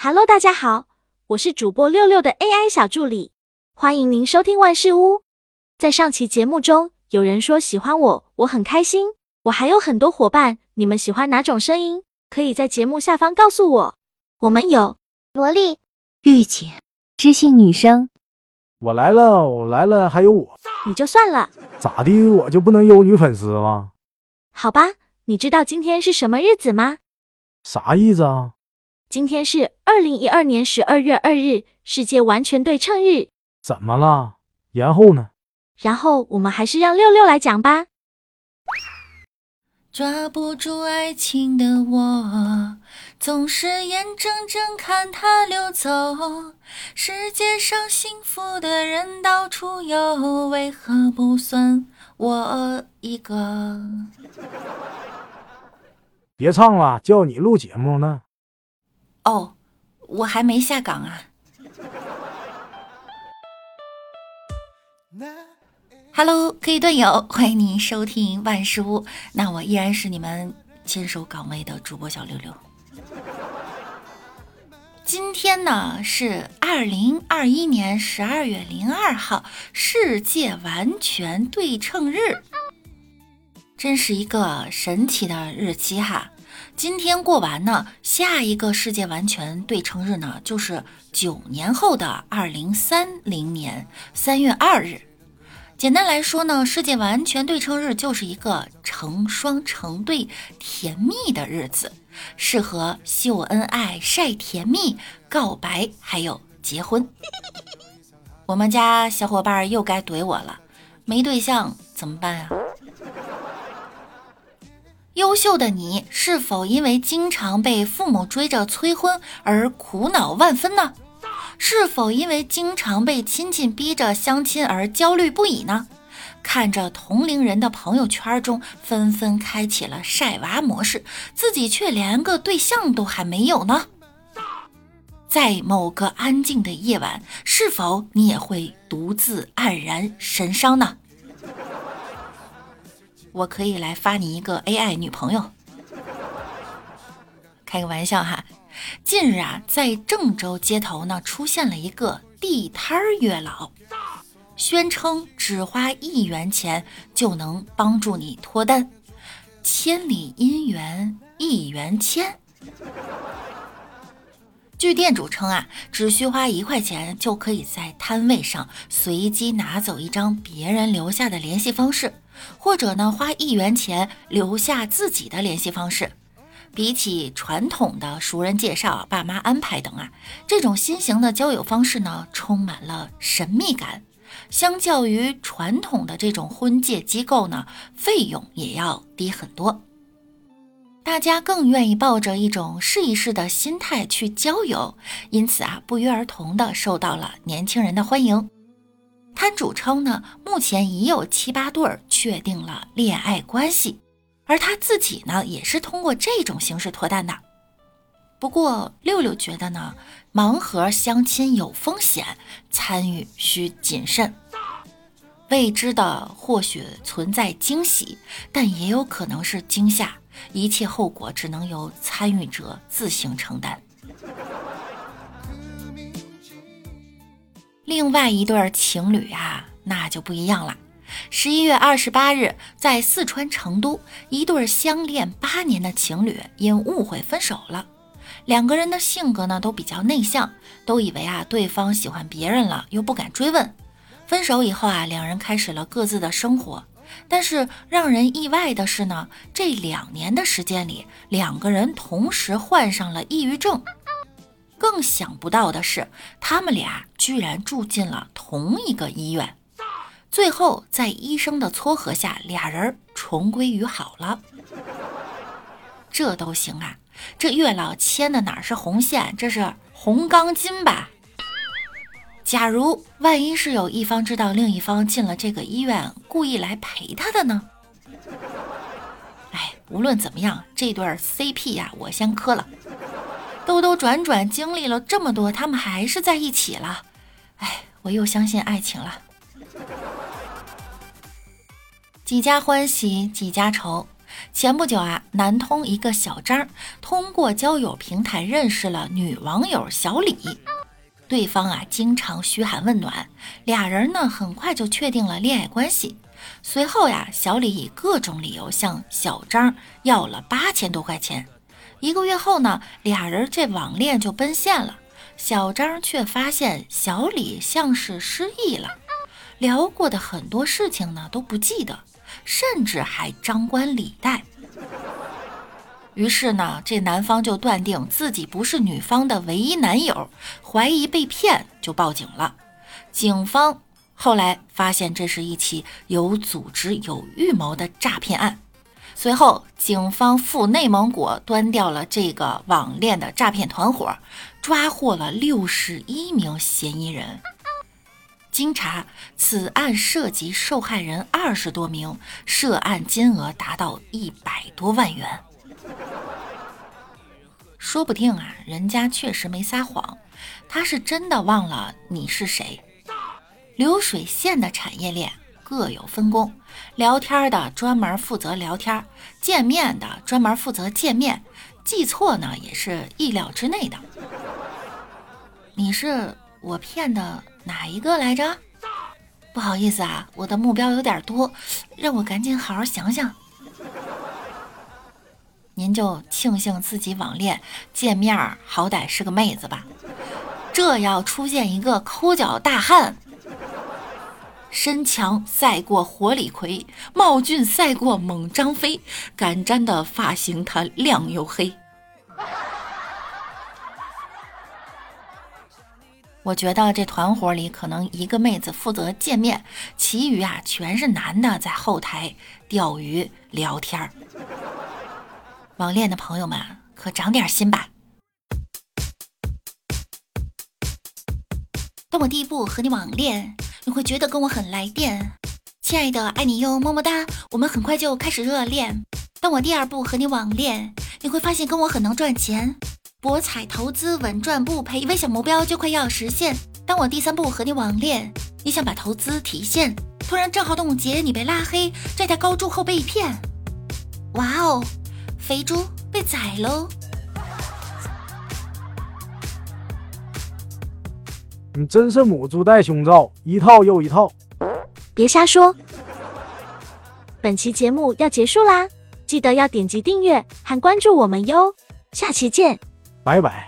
Hello，大家好，我是主播六六的 AI 小助理，欢迎您收听万事屋。在上期节目中，有人说喜欢我，我很开心。我还有很多伙伴，你们喜欢哪种声音？可以在节目下方告诉我。我们有萝莉、御姐、知性女生。我来了，我来了，还有我，你就算了，咋的？我就不能有女粉丝吗？好吧，你知道今天是什么日子吗？啥意思啊？今天是二零一二年十二月二日，世界完全对称日。怎么了？然后呢？然后我们还是让六六来讲吧。抓不住爱情的我，总是眼睁睁看它溜走。世界上幸福的人到处有，为何不算我一个？别唱了，叫你录节目呢。哦，我还没下岗啊。Hello，各位队友，欢迎您收听万事屋。那我依然是你们坚守岗位的主播小六六。今天呢是二零二一年十二月零二号，世界完全对称日，真是一个神奇的日期哈。今天过完呢，下一个世界完全对称日呢，就是九年后的二零三零年三月二日。简单来说呢，世界完全对称日就是一个成双成对、甜蜜的日子，适合秀恩爱、晒甜蜜、告白，还有结婚。我们家小伙伴又该怼我了，没对象怎么办啊？优秀的你是否因为经常被父母追着催婚而苦恼万分呢？是否因为经常被亲戚逼着相亲而焦虑不已呢？看着同龄人的朋友圈中纷纷开启了晒娃模式，自己却连个对象都还没有呢？在某个安静的夜晚，是否你也会独自黯然神伤呢？我可以来发你一个 AI 女朋友，开个玩笑哈。近日啊，在郑州街头呢，出现了一个地摊月老，宣称只花一元钱就能帮助你脱单，千里姻缘一元签。据店主称啊，只需花一块钱就可以在摊位上随机拿走一张别人留下的联系方式，或者呢，花一元钱留下自己的联系方式。比起传统的熟人介绍、爸妈安排等啊，这种新型的交友方式呢，充满了神秘感。相较于传统的这种婚介机构呢，费用也要低很多。大家更愿意抱着一种试一试的心态去交友，因此啊，不约而同的受到了年轻人的欢迎。摊主称呢，目前已有七八对儿确定了恋爱关系。而他自己呢，也是通过这种形式脱单的。不过六六觉得呢，盲盒相亲有风险，参与需谨慎。未知的或许存在惊喜，但也有可能是惊吓，一切后果只能由参与者自行承担。另外一对情侣啊，那就不一样了。十一月二十八日，在四川成都，一对相恋八年的情侣因误会分手了。两个人的性格呢都比较内向，都以为啊对方喜欢别人了，又不敢追问。分手以后啊，两人开始了各自的生活。但是让人意外的是呢，这两年的时间里，两个人同时患上了抑郁症。更想不到的是，他们俩居然住进了同一个医院。最后，在医生的撮合下，俩人重归于好了。这都行啊？这月老牵的哪是红线？这是红钢筋吧？假如万一是有一方知道另一方进了这个医院，故意来陪他的呢？哎，无论怎么样，这对 CP 呀，我先磕了。兜兜转转经历了这么多，他们还是在一起了。哎，我又相信爱情了。几家欢喜几家愁，前不久啊，南通一个小张通过交友平台认识了女网友小李，对方啊经常嘘寒问暖，俩人呢很快就确定了恋爱关系。随后呀，小李以各种理由向小张要了八千多块钱。一个月后呢，俩人这网恋就奔现了。小张却发现小李像是失忆了，聊过的很多事情呢都不记得，甚至还张冠李戴。于是呢，这男方就断定自己不是女方的唯一男友，怀疑被骗，就报警了。警方后来发现这是一起有组织、有预谋的诈骗案。随后，警方赴内蒙古端掉了这个网恋的诈骗团伙，抓获了六十一名嫌疑人。经查，此案涉及受害人二十多名，涉案金额达到一百多万元。说不定啊，人家确实没撒谎，他是真的忘了你是谁。流水线的产业链。各有分工，聊天的专门负责聊天，见面的专门负责见面，记错呢也是意料之内的。你是我骗的哪一个来着？不好意思啊，我的目标有点多，让我赶紧好好想想。您就庆幸自己网恋见面好歹是个妹子吧，这要出现一个抠脚大汉。身强赛过火李逵，貌俊赛过猛张飞，敢粘的发型他亮又黑。我觉得这团伙里可能一个妹子负责见面，其余啊全是男的在后台钓鱼聊天儿。网恋的朋友们可长点心吧。当我第一步和你网恋。你会觉得跟我很来电，亲爱的，爱你哟，么么哒。我们很快就开始热恋。当我第二步和你网恋，你会发现跟我很能赚钱，博彩投资稳赚不赔，微小目标就快要实现。当我第三步和你网恋，你想把投资提现，突然账号冻结，你被拉黑，债台高筑后被骗。哇哦，肥猪被宰喽！你真是母猪戴胸罩，一套又一套。别瞎说。本期节目要结束啦，记得要点击订阅和关注我们哟，下期见，拜拜。